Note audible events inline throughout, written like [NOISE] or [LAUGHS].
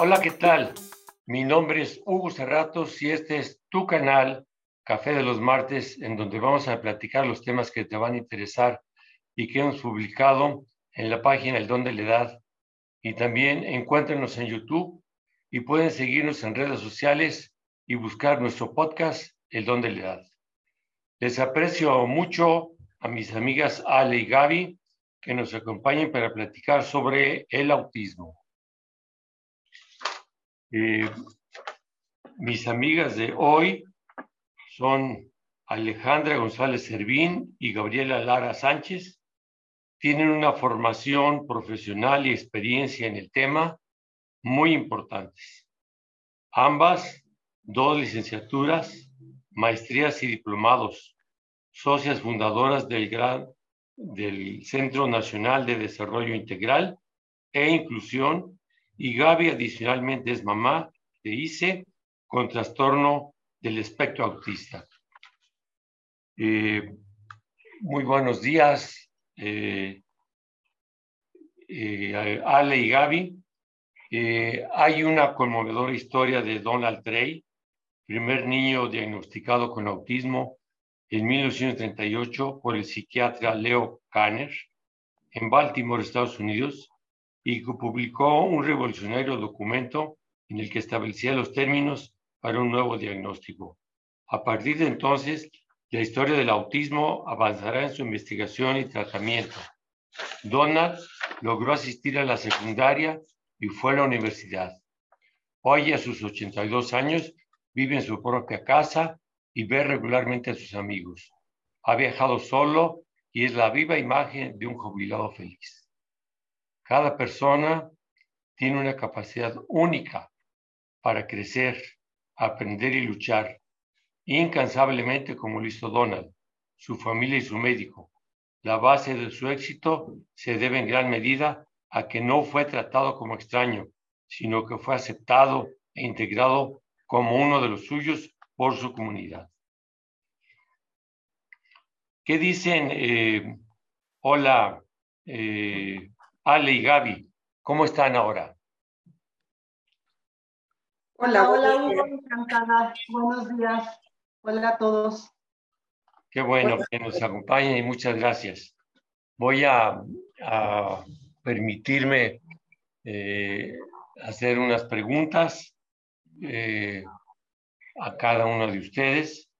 Hola, ¿qué tal? Mi nombre es Hugo Cerratos y este es tu canal Café de los Martes, en donde vamos a platicar los temas que te van a interesar y que hemos publicado en la página El Don de la Edad. Y también encuéntrenos en YouTube y pueden seguirnos en redes sociales y buscar nuestro podcast El Don de la Edad. Les aprecio mucho a mis amigas Ale y Gaby que nos acompañen para platicar sobre el autismo. Eh, mis amigas de hoy son Alejandra González Servín y Gabriela Lara Sánchez. Tienen una formación profesional y experiencia en el tema muy importantes. Ambas, dos licenciaturas, maestrías y diplomados, socias fundadoras del, gran, del Centro Nacional de Desarrollo Integral e Inclusión y Gaby adicionalmente es mamá de ICE con trastorno del espectro autista. Eh, muy buenos días, eh, eh, Ale y Gaby. hay una conmovedora historia de Donald Trey, primer niño diagnosticado con autismo en 1938 por el psiquiatra Leo Kanner en Baltimore, Estados Unidos, y publicó un revolucionario documento en el que establecía los términos para un nuevo diagnóstico. A partir de entonces, la historia del autismo avanzará en su investigación y tratamiento. Donald logró asistir a la secundaria y fue a la universidad. Hoy, a sus 82 años, vive en su propia casa y ve regularmente a sus amigos. Ha viajado solo y es la viva imagen de un jubilado feliz. Cada persona tiene una capacidad única para crecer, aprender y luchar incansablemente como lo hizo Donald, su familia y su médico. La base de su éxito se debe en gran medida a que no fue tratado como extraño, sino que fue aceptado e integrado como uno de los suyos por su comunidad. ¿Qué dicen? Eh, hola, eh, Ale y Gaby, ¿cómo están ahora? Hola, hola, Hugo, encantada. Buenos días. Hola a todos. Qué bueno que nos acompañen y muchas gracias. Voy a, permitirme eh, hacer unas preguntas eh, a cada uno de ustedes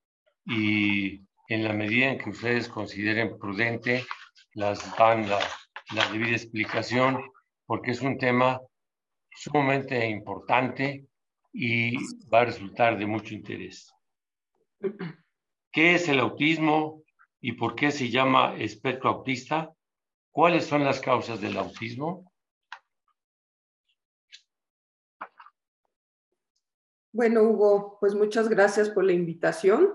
y en la medida en que ustedes consideren prudente, las van a la debida explicación porque es un tema sumamente importante y va a resultar de mucho interés. ¿Qué es el autismo y por qué se llama espectro autista? ¿Cuáles son las causas del autismo? Bueno, Hugo, pues muchas gracias por la invitación.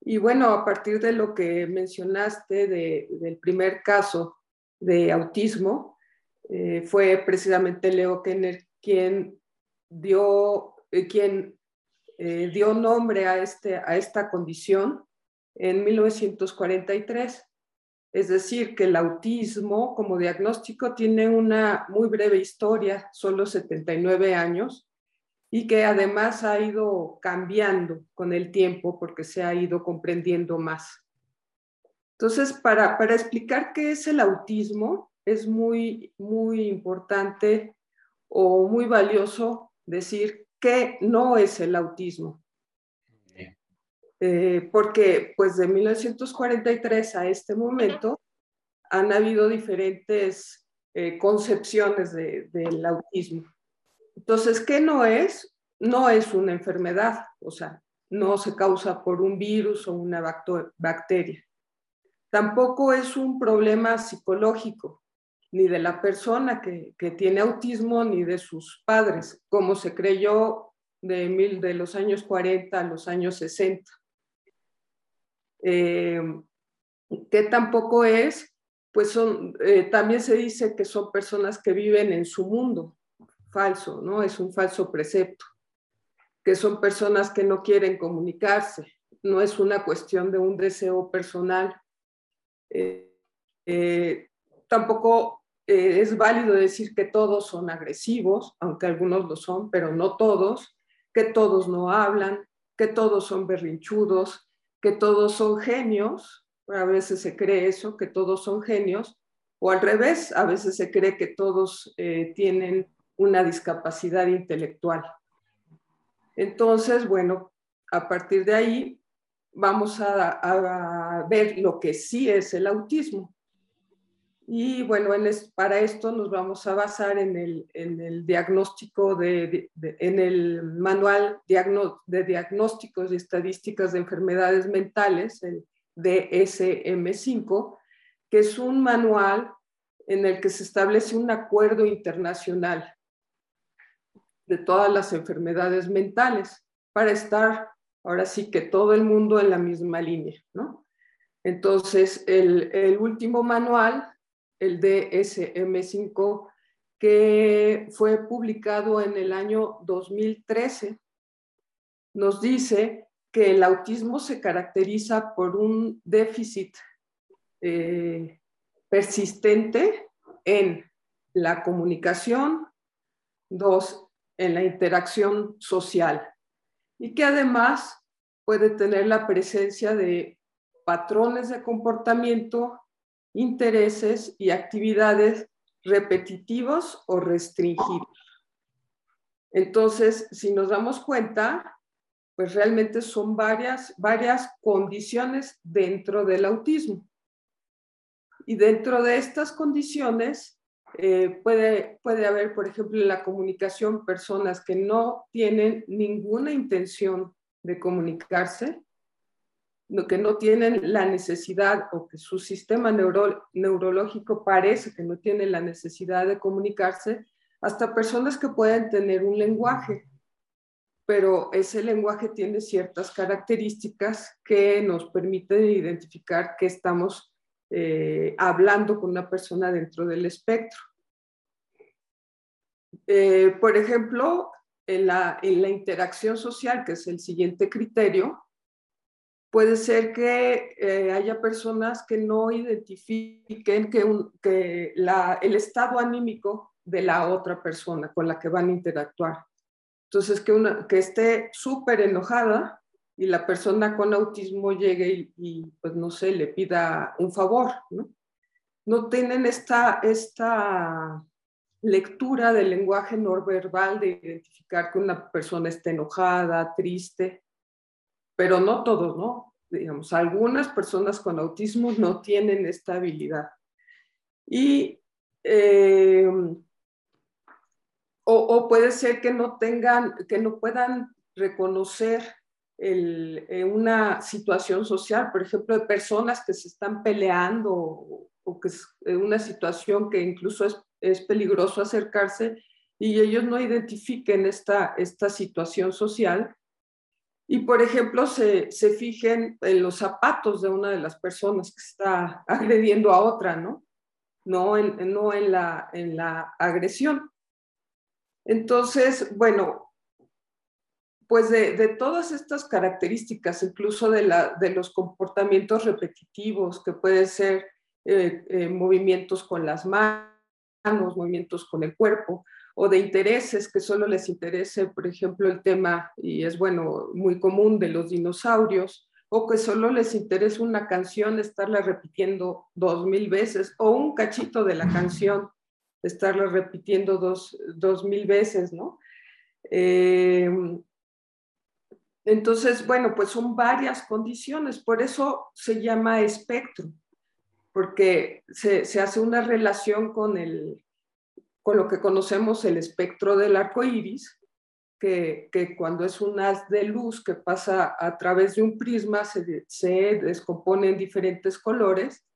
Y bueno, a partir de lo que mencionaste del primer caso de autismo, eh, fue precisamente Leo Kenner quien dio, eh, quien, eh, dio nombre a, este, a esta condición en 1943. Es decir, que el autismo como diagnóstico tiene una muy breve historia, solo 79 años, y que además ha ido cambiando con el tiempo porque se ha ido comprendiendo más. Entonces, para, para explicar qué es el autismo, es muy, muy importante o muy valioso decir qué no es el autismo. Eh, porque pues de 1943 a este momento han habido diferentes eh, concepciones del autismo. Entonces, ¿qué no es? No es una enfermedad, o sea, no se causa por un virus o una bacteria. Tampoco es un problema psicológico, ni de la persona que, tiene autismo, ni de sus padres, como se creyó de, mil, de los años 40 a los años 60. Eh, que tampoco es, pues son, eh, también se dice que son personas que viven en su mundo, falso, ¿no? Es un falso precepto, que son personas que no quieren comunicarse, no es una cuestión de un deseo personal, eh, eh, tampoco eh, es válido decir que todos son agresivos, aunque algunos lo son, pero no todos, que todos no hablan, que todos son berrinchudos, que todos son genios, a veces se cree eso, que todos son genios, o al revés, a veces se cree que todos tienen una discapacidad intelectual. Entonces, bueno, a partir de ahí vamos a, ver lo que sí es el autismo. Y bueno, para esto nos vamos a basar en el, diagnóstico, en el manual de diagnósticos y estadísticas de enfermedades mentales, el DSM5, que es un manual en el que se establece un acuerdo internacional de todas las enfermedades mentales para estar ahora sí que todo el mundo en la misma línea, ¿no? Entonces, el, último manual, el DSM5, que fue publicado en el año 2013, nos dice que el autismo se caracteriza por un déficit eh, persistente en la comunicación, dos, en la interacción social y que además puede tener la presencia de patrones de comportamiento, intereses y actividades repetitivos o restringidos. Entonces, si nos damos cuenta, pues realmente son varias, varias condiciones dentro del autismo. Y dentro de estas condiciones eh, puede, puede haber, por ejemplo, en la comunicación personas que no tienen ninguna intención de comunicarse, que no tienen la necesidad o que su sistema neurológico parece que no tiene la necesidad de comunicarse, hasta personas que pueden tener un lenguaje, pero ese lenguaje tiene ciertas características que nos permiten identificar que estamos eh, hablando con una persona dentro del espectro. Eh, por ejemplo, en la, interacción social, que es el siguiente criterio, puede ser que eh, haya personas que no identifiquen que, el estado anímico de la otra persona con la que van a interactuar. Entonces, que, una, que esté súper enojada y la persona con autismo llegue y, pues no sé, le pida un favor, ¿no? No tienen esta, esta lectura del lenguaje no verbal de identificar que una persona está enojada, triste, pero no todos, ¿no? Digamos, algunas personas con autismo no tienen esta habilidad. Y, eh, o, puede ser que no tengan, que no puedan reconocer eh, una situación social, por ejemplo, de personas que se están peleando o, o que es una situación que incluso es es peligroso acercarse y ellos no identifiquen esta, esta situación social. Y, por ejemplo, se, se fijen en los zapatos de una de las personas que está [LAUGHS] agrediendo a otra, ¿no? No en, no en, la, en la agresión. Entonces, bueno, pues de, de, todas estas características, incluso de, la, de los comportamientos repetitivos, que pueden ser eh, eh, movimientos con las manos, movimientos con el cuerpo, o de intereses que solo les interese, por ejemplo, el tema, y es bueno, muy común de los dinosaurios, o que solo les interese una canción, estarla repitiendo dos mil veces, o un cachito de la canción, estarla repitiendo dos, dos mil veces, ¿no? Eh, entonces, bueno, pues son varias condiciones, por eso se llama espectro porque se, hace una relación con, el, con lo que conocemos el espectro del arco iris, que, cuando es un haz de luz que pasa a través de un prisma se, se descompone en diferentes colores.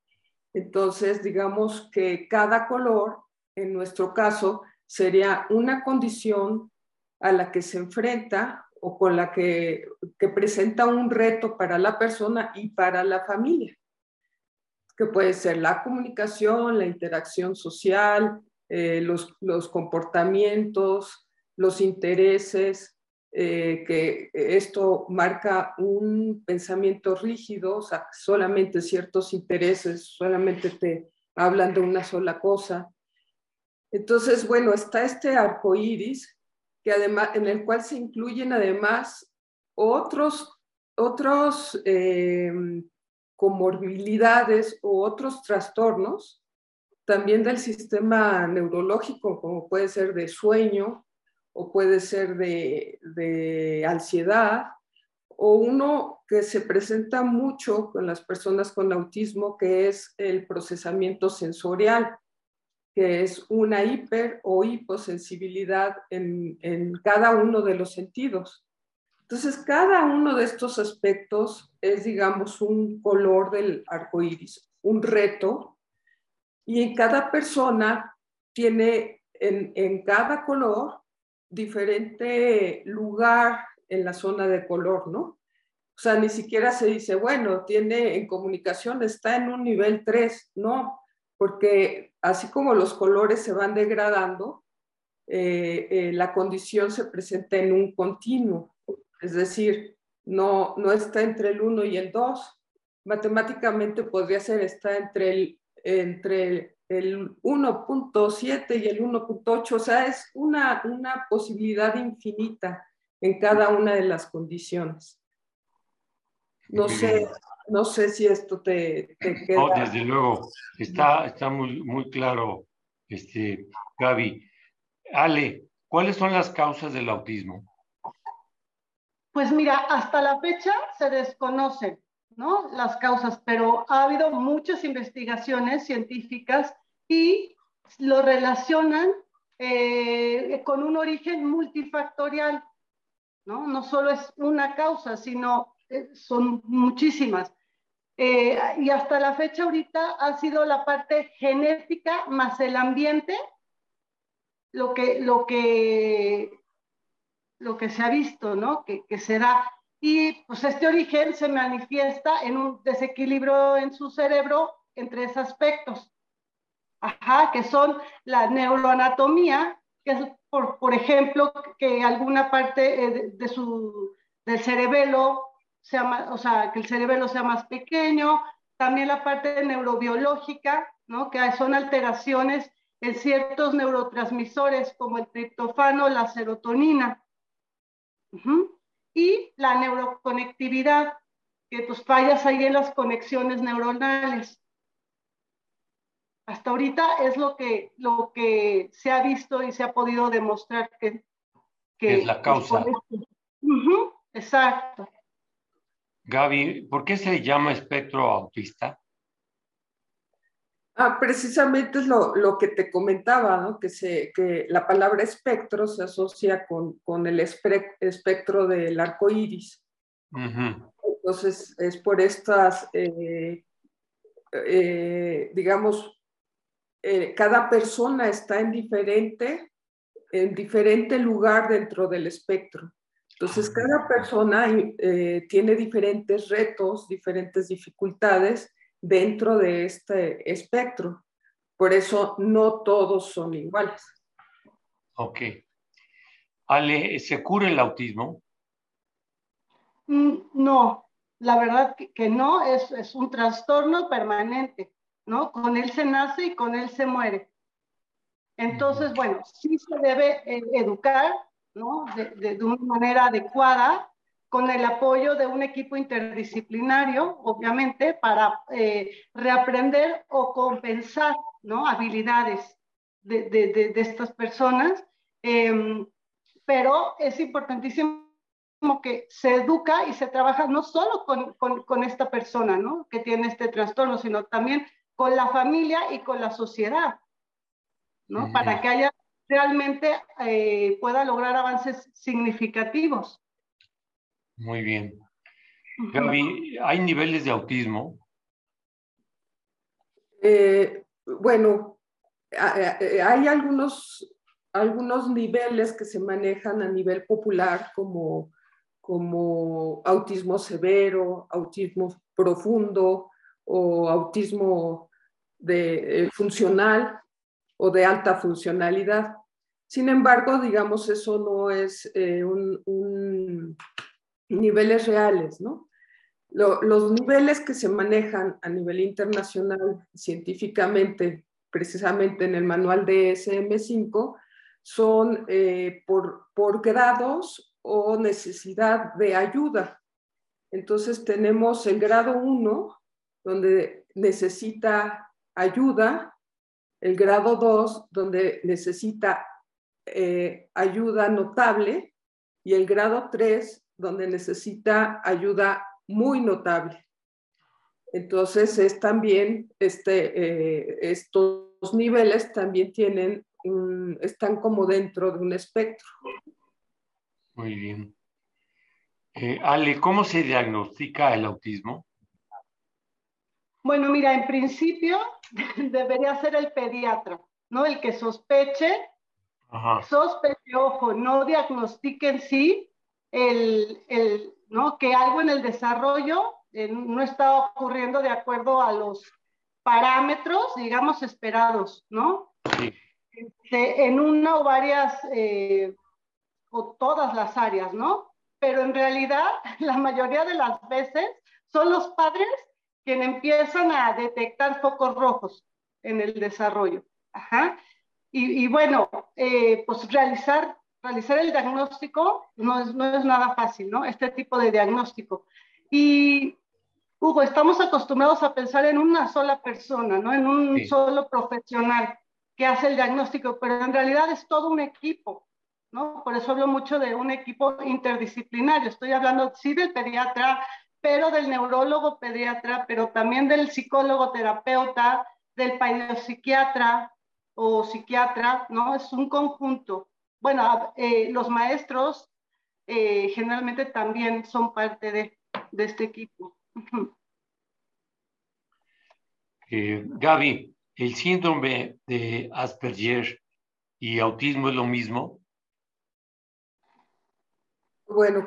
Entonces, digamos que cada color, en nuestro caso, sería una condición a la que se enfrenta o con la que, que presenta un reto para la persona y para la familia que puede ser la comunicación, la interacción social, eh, los, los, comportamientos, los intereses, eh, que esto marca un pensamiento rígido, o sea, solamente ciertos intereses, solamente te hablan de una sola cosa. Entonces, bueno, está este arco iris, que además, en el cual se incluyen además otros, otros eh, comorbilidades o otros trastornos, también del sistema neurológico, como puede ser de sueño o puede ser de, de ansiedad, o uno que se presenta mucho con las personas con autismo, que es el procesamiento sensorial que es una hiper o hiposensibilidad en, en cada uno de los sentidos. Entonces, cada uno de estos aspectos es, digamos, un color del arco iris, un reto, y en cada persona tiene en, cada color diferente lugar en la zona de color, ¿no? O sea, ni siquiera se dice, bueno, tiene en comunicación, está en un nivel 3, no, porque así como los colores se van degradando, eh, eh, la condición se presenta en un continuo, es decir, no, no está entre el 1 y el 2. Matemáticamente podría ser, está entre el, entre el 1.7 y el 1.8, o sea, es una, una posibilidad infinita en cada una de las condiciones. No sé, no sé si esto te, queda. desde luego, está, está muy, muy claro, este, Gaby. Ale, ¿cuáles son las causas del autismo? Pues mira, hasta la fecha se desconocen ¿no? las causas, pero ha habido muchas investigaciones científicas y lo relacionan eh, con un origen multifactorial. ¿no? no solo es una causa, sino eh, son muchísimas. Eh, y hasta la fecha ahorita ha sido la parte genética más el ambiente lo que, lo que, lo que se ha visto, ¿no? Que, que se da. Y pues este origen se manifiesta en un desequilibrio en su cerebro en tres aspectos. Ajá, que son la neuroanatomía, que es, por, por ejemplo, que alguna parte eh, de su, del cerebelo sea o sea, que el cerebelo sea más pequeño, también la parte neurobiológica, ¿no? que son alteraciones en ciertos neurotransmisores como el triptofano, la serotonina. Y la neuroconectividad, que pues fallas ahí en las conexiones neuronales. Hasta ahorita es lo que, lo que se ha visto y se ha podido demostrar que, es la causa. exacto. Gaby, ¿por qué se llama espectro autista? Ah, precisamente es lo, que te comentaba, ¿no? que, se, que la palabra espectro se asocia con, con el espectro del arco iris. Entonces, es por estas, eh, eh, digamos, eh, cada persona está en diferente, en diferente lugar dentro del espectro. Entonces, cada persona tiene diferentes retos, diferentes dificultades dentro de este espectro. Por eso no todos son iguales. Ok. Ale, ¿se cura el autismo? Mm, no, la verdad que, no, es, es, un trastorno permanente, ¿no? Con él se nace y con él se muere. Entonces, bueno, sí se debe eh, educar, de, una manera adecuada, con el apoyo de un equipo interdisciplinario, obviamente, para eh, reaprender o compensar ¿no? habilidades de, estas personas. Em, pero es importantísimo que se educa y se trabaja no solo con, esta persona ¿no? que tiene este trastorno, sino también con la familia y con la sociedad, ¿no? Para que haya realmente eh, pueda lograr avances significativos. Muy bien. Gaby, ¿hay niveles de autismo? Eh, bueno, hay algunos, algunos niveles que se manejan a nivel popular como, como autismo severo, autismo profundo o autismo de, eh, funcional o de alta funcionalidad. Sin embargo, digamos, eso no es eh, un, niveles reales, ¿no? los niveles que se manejan a nivel internacional científicamente precisamente en el manual de SM5 son eh, por, por grados o necesidad de ayuda. Entonces tenemos el grado 1, donde necesita ayuda, el grado 2, donde necesita eh, ayuda notable, y el grado 3, donde necesita ayuda muy notable. Entonces, es también, este, eh, estos niveles también tienen, están como dentro de un espectro. Muy bien. Eh, Ale, ¿cómo se diagnostica el autismo? Bueno, mira, en principio [LAUGHS] debería ser el pediatra, ¿no? El que sospeche, sospeche, ojo, no diagnostique en sí el, el, ¿no? Que algo en el desarrollo eh, no está ocurriendo de acuerdo a los parámetros, digamos, esperados, ¿no? Sí. Este, en una o varias, eh, o todas las áreas, ¿no? Pero en realidad, [LAUGHS] la mayoría de las veces son los padres quienes empiezan a detectar focos rojos en el desarrollo. Ajá. Y, y bueno, eh, pues realizar, realizar el diagnóstico no es, no es nada fácil, ¿no? Este tipo de diagnóstico. Y Hugo, estamos acostumbrados a pensar en una sola persona, ¿no? En un solo profesional que hace el diagnóstico, pero en realidad es todo un equipo, ¿no? Por eso hablo mucho de un equipo interdisciplinario. Estoy hablando, sí, del pediatra, pero del neurólogo pediatra, pero también del psicólogo terapeuta, del psiquiatra o psiquiatra, ¿no? Es un conjunto. Bueno, eh, los maestros eh, generalmente también son parte de, de este equipo. Eh, Gaby, ¿el síndrome de Asperger y autismo es lo mismo? Bueno,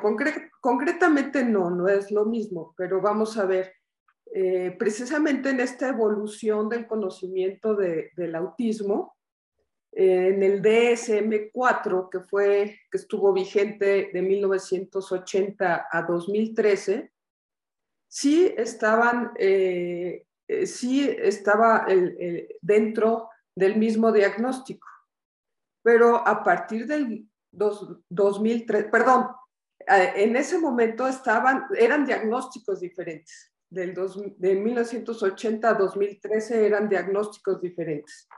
concretamente no, no es lo mismo, pero vamos a ver. Eh, precisamente en esta evolución del conocimiento del autismo, en el DSM-4, que, fue, que estuvo vigente de 1980 a 2013, sí estaban, eh, eh, sí estaba dentro del mismo diagnóstico, pero a partir del 2003, perdón, en ese momento estaban, eran diagnósticos diferentes. Del de 1980 a 2013 eran diagnósticos diferentes.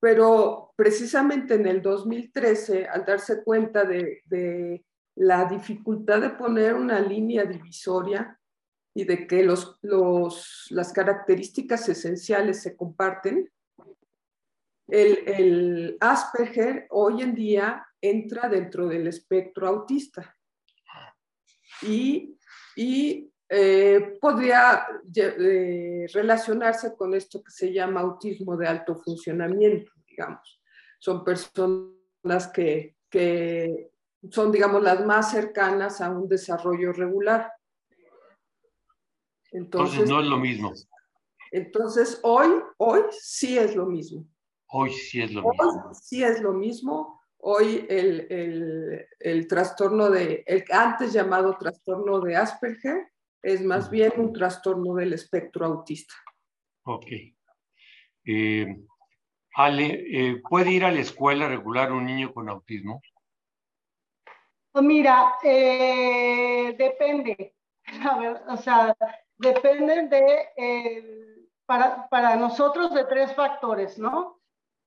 Pero precisamente en el 2013, al darse cuenta de, de la dificultad de poner una línea divisoria y de que los, los, las características esenciales se comparten, el, el, Asperger hoy en día entra dentro del espectro autista. Y, y eh, podría eh, relacionarse con esto que se llama autismo de alto funcionamiento, digamos. Son personas que, que son, digamos, las más cercanas a un desarrollo regular. Entonces, no es lo mismo. Entonces hoy, hoy sí es lo mismo. Hoy sí es lo mismo. Hoy sí es lo mismo. Hoy el, el, el, trastorno de, el antes llamado trastorno de Asperger, es más bien un trastorno del espectro autista. Ok. Eh, Ale, eh, ¿puede ir a la escuela regular un niño con autismo? Pues mira, eh, depende. [LAUGHS] A ver, o sea, dependen de, eh, para, para, nosotros, de tres factores, ¿no?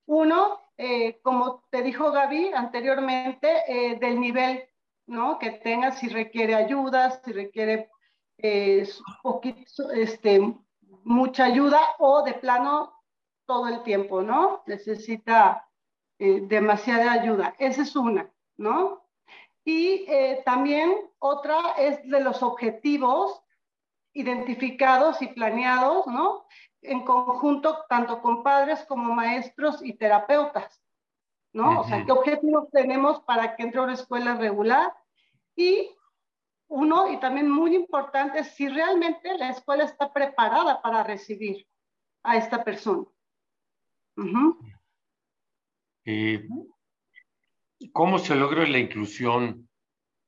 Uno, eh, como te dijo Gaby anteriormente, eh, del nivel, ¿no? Que tenga, si requiere ayuda, si requiere poquito, este, mucha ayuda o de plano todo el tiempo, ¿no? Necesita demasiada ayuda. Esa es una, ¿no? Y también otra es de los objetivos identificados y planeados, ¿no? En conjunto, tanto con padres como maestros y terapeutas, ¿no? O sea, ¿qué objetivos tenemos para que entre a una escuela regular? Y uno, y también muy importante, si realmente la escuela está preparada para recibir a esta persona. Eh, ¿Cómo se logra la inclusión,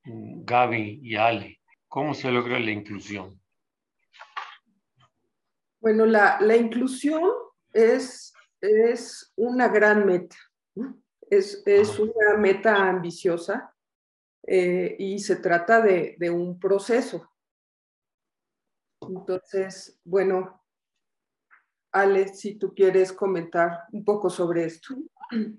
Gaby y Ale? ¿Cómo se logra la inclusión? Bueno, la, inclusión es es una gran meta. Es, es una meta ambiciosa eh, y se trata de, de, un proceso. Entonces, bueno, Ale, si tú quieres comentar un poco sobre esto.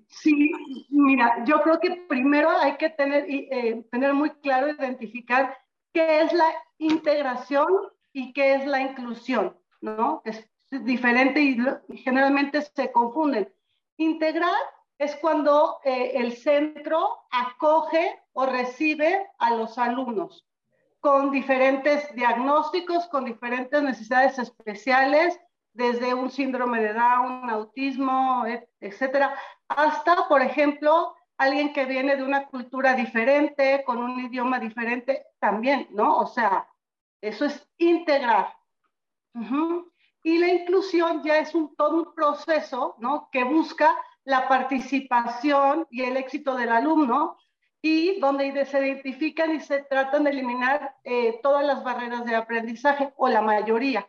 Sí, mira, yo creo que primero hay que tener, eh, tener muy claro identificar qué es la integración y qué es la inclusión, ¿no? Es diferente y, generalmente se confunden. Integrar es cuando eh, el centro acoge o recibe a los alumnos con diferentes diagnósticos, con diferentes necesidades especiales, desde un síndrome de Down, autismo, etcétera, hasta, por ejemplo, alguien que viene de una cultura diferente, con un idioma diferente, también, ¿no? O sea, eso es integrar. Y la inclusión ya es un, todo un proceso, ¿no? Que busca la participación y el éxito del alumno y donde se identifican y se tratan de eliminar eh, todas las barreras de aprendizaje o la mayoría.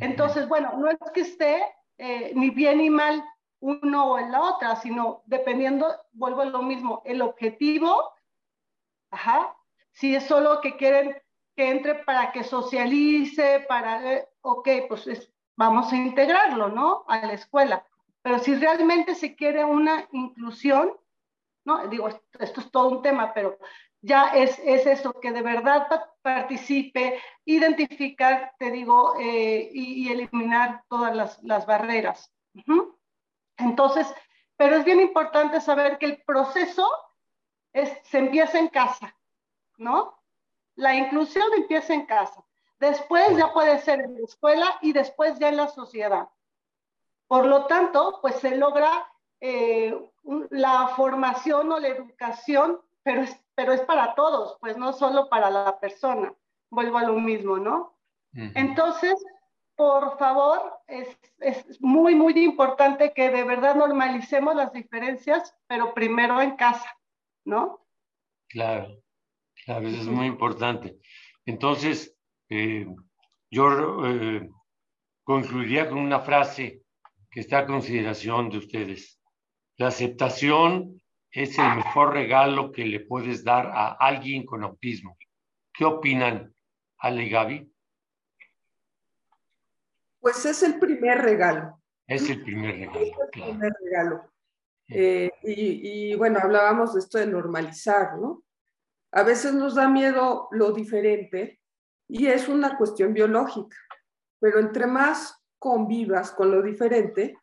Entonces, bueno, no es que esté eh, ni bien ni mal uno o en la otra, sino dependiendo, vuelvo a lo mismo, el objetivo, ajá, si es solo que quieren que entre para que socialice, para, eh, ok, pues vamos a integrarlo, ¿no? A la escuela. Pero si realmente se quiere una inclusión, ¿no? Digo, esto, es todo un tema, pero ya es, es eso, que de verdad participe, identificar, te digo, eh, y, eliminar todas las, las barreras. Entonces, pero es bien importante saber que el proceso es, se empieza en casa, ¿no? La inclusión empieza en casa. Después ya puede ser en la escuela y después ya en la sociedad. Por lo tanto, pues se logra eh, la formación o la educación, pero es, pero es para todos, pues no solo para la persona. Vuelvo a lo mismo, ¿no? Entonces, por favor, es, es, muy, muy importante que de verdad normalicemos las diferencias, pero primero en casa, ¿no? Claro, claro, eso es muy importante. Entonces, eh, yo eh, concluiría con una frase que está a consideración de ustedes. La aceptación es el mejor regalo que le puedes dar a alguien con autismo. ¿Qué opinan, Ale y Gaby? Pues es el primer regalo. Es el primer regalo. Es el primer regalo. Eh, y, bueno, hablábamos de esto de normalizar, ¿no? A veces nos da miedo lo diferente y es una cuestión biológica, pero entre más convivas con lo diferente,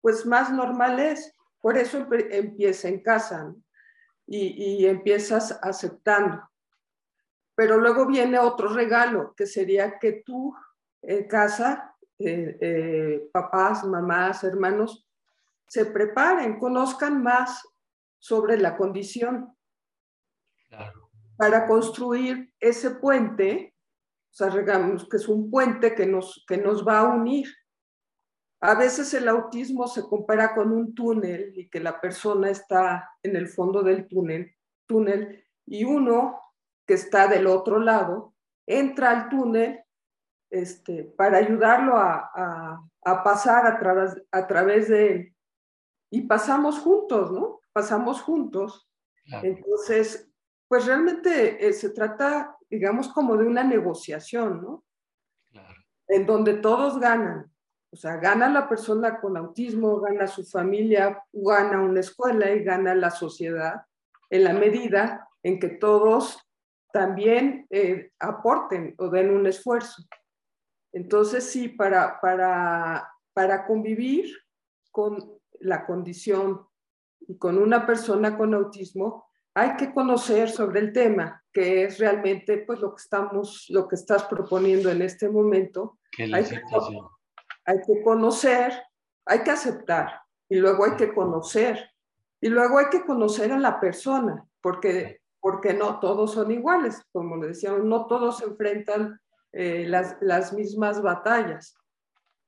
pues más normal es. Por eso empieza en casa y, y empiezas aceptando. Pero luego viene otro regalo, que sería que tú en casa, eh, eh, papás, mamás, hermanos, se preparen, conozcan más sobre la condición para construir ese puente, sea, digamos que es un puente que nos, que nos va a unir. A veces el autismo se compara con un túnel y que la persona está en el fondo del túnel, túnel y uno que está del otro lado entra al túnel este, para ayudarlo a, pasar a través, a través de él. Y pasamos juntos, ¿no? Pasamos juntos. Entonces, pues realmente eh, se trata, digamos, como de una negociación, ¿no? En donde todos ganan. O sea, gana la persona con autismo, gana su familia, gana una escuela y gana la sociedad en la medida en que todos también eh, aporten o den un esfuerzo. Entonces, sí, para, para, para convivir con la condición y con una persona con autismo, hay que conocer sobre el tema, que es realmente pues lo que estamos, lo que estás proponiendo en este momento. hay, que, hay que conocer, hay que aceptar y luego hay que conocer y luego hay que conocer a la persona, porque, porque no todos son iguales, como le decíamos, no todos enfrentan eh, las, las, mismas batallas.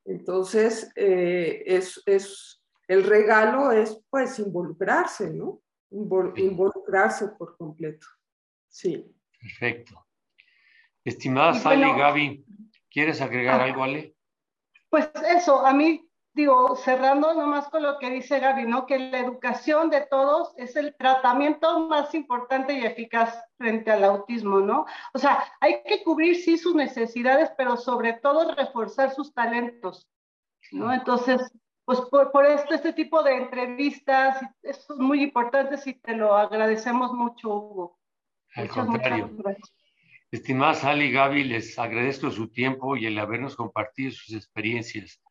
Entonces, eh, es, es, el regalo es pues involucrarse, ¿no? Involucrarse por completo. Sí. Perfecto. Estimada Sally, Gaby, ¿quieres agregar algo, Ale? Pues eso, a mí digo, cerrando nomás con lo que dice Gaby, ¿no? Que la educación de todos es el tratamiento más importante y eficaz frente al autismo, ¿no? O sea, hay que cubrir sí sus necesidades, pero sobre todo reforzar sus talentos, ¿no? Entonces, pues por, por esto, este tipo de entrevistas, es muy importante y te lo agradecemos mucho, Hugo. Al contrario. Estimada Sally y Gaby, les agradezco su tiempo y el habernos compartido sus experiencias.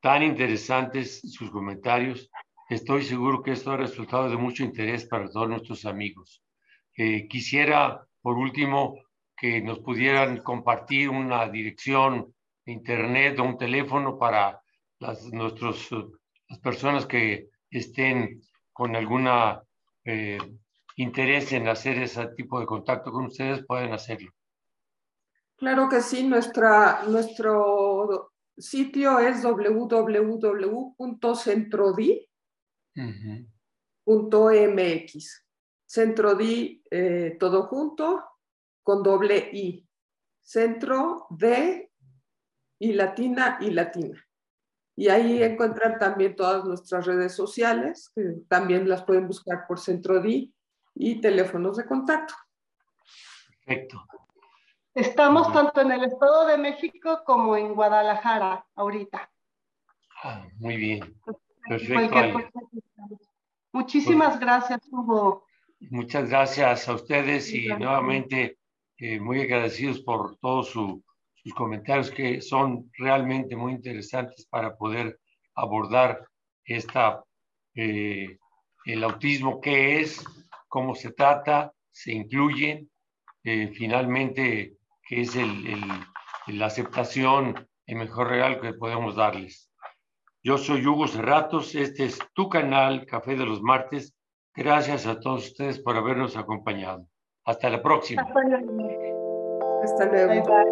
Tan interesantes sus comentarios. Estoy seguro que esto ha resultado de mucho interés para todos nuestros amigos. Eh, quisiera, por último, que nos pudieran compartir una dirección de internet o un teléfono para las, nuestros, las personas que estén con alguna eh, interés en hacer ese tipo de contacto con ustedes, pueden hacerlo. Claro que sí, nuestra, nuestro sitio es www.centrodi.mx. Centrodi eh, todo junto con doble I. Centro de y latina y latina. Y ahí encuentran también todas nuestras redes sociales, que también las pueden buscar por Centro D y teléfonos de contacto. Perfecto. Estamos tanto en el Estado de México como en Guadalajara ahorita. Ah, muy bien. Perfecto. Muchísimas pues, gracias, Hugo. Muchas gracias a ustedes y nuevamente eh, muy agradecidos por todos sus comentarios que son realmente muy interesantes para poder abordar esta, eh, el autismo, qué es, cómo se trata, se incluyen, eh, finalmente, que es el, la aceptación, el mejor regalo que podemos darles. Yo soy Hugo Cerratos, este es tu canal Café de los Martes. Gracias a todos ustedes por habernos acompañado. Hasta la próxima. Hasta luego.